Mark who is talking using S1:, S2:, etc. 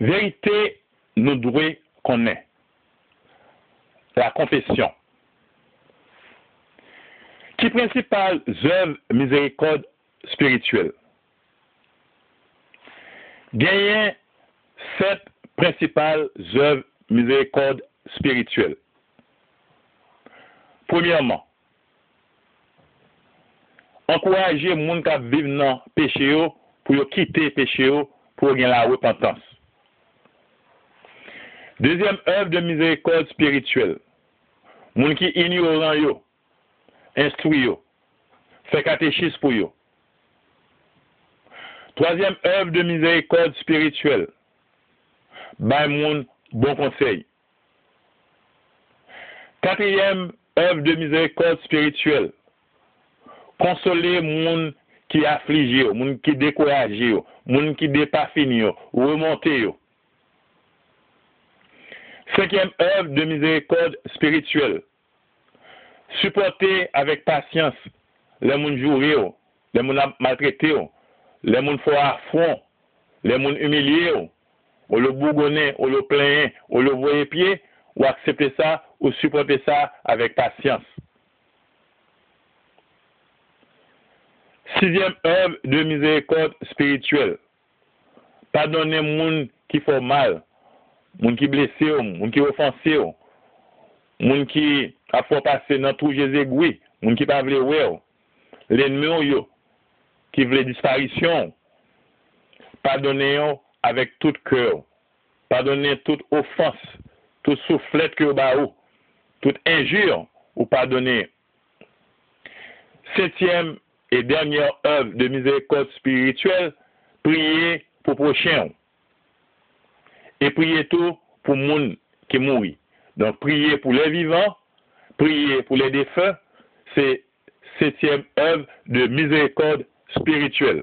S1: Vérité, nous devons connaître. La confession. Qui principale œuvre miséricorde spirituelle? Gagnez sept principales œuvres miséricorde spirituelle. Premièrement, encourager les gens qui vivent dans le péché pour quitter le péché pour gagner la repentance. Dezyem ev de mizerikod spirituel. Moun ki ignoran yo, instoui yo, fe katechis pou yo. Troasyem ev de mizerikod spirituel. Bay moun bon konsey. Kateyem ev de mizerikod spirituel. Konsole moun ki aflije yo, moun ki dekoraje yo, moun ki depafine yo, remonte yo. Cinquième œuvre de miséricorde spirituelle. Supporter avec patience les moun joués, les moun maltraités, les moun fort à fond, les moun humiliés, ou le bougonner, ou le plaigner, ou le voyer pied, ou accepter ça, ou supporter ça avec patience. Sixième œuvre de miséricorde spirituelle. Pardonner moun qui font mal, moun ki blese yo, moun ki ofanse yo, moun ki apwa pase nan tou jeze gwi, moun ki pa vle we yo, lenme yo yo, ki vle disparisyon, padone yo avèk tout kè yo, padone tout ofans, tout souflet kè yo ba ou, tout injur ou padone. Setyem et dènyèr œv de mizèkot spirituel, priye pou prochen yo. Et priez tout pour monde qui mourit. Donc priez pour les vivants, priez pour les défunts, c'est septième œuvre de miséricorde spirituelle.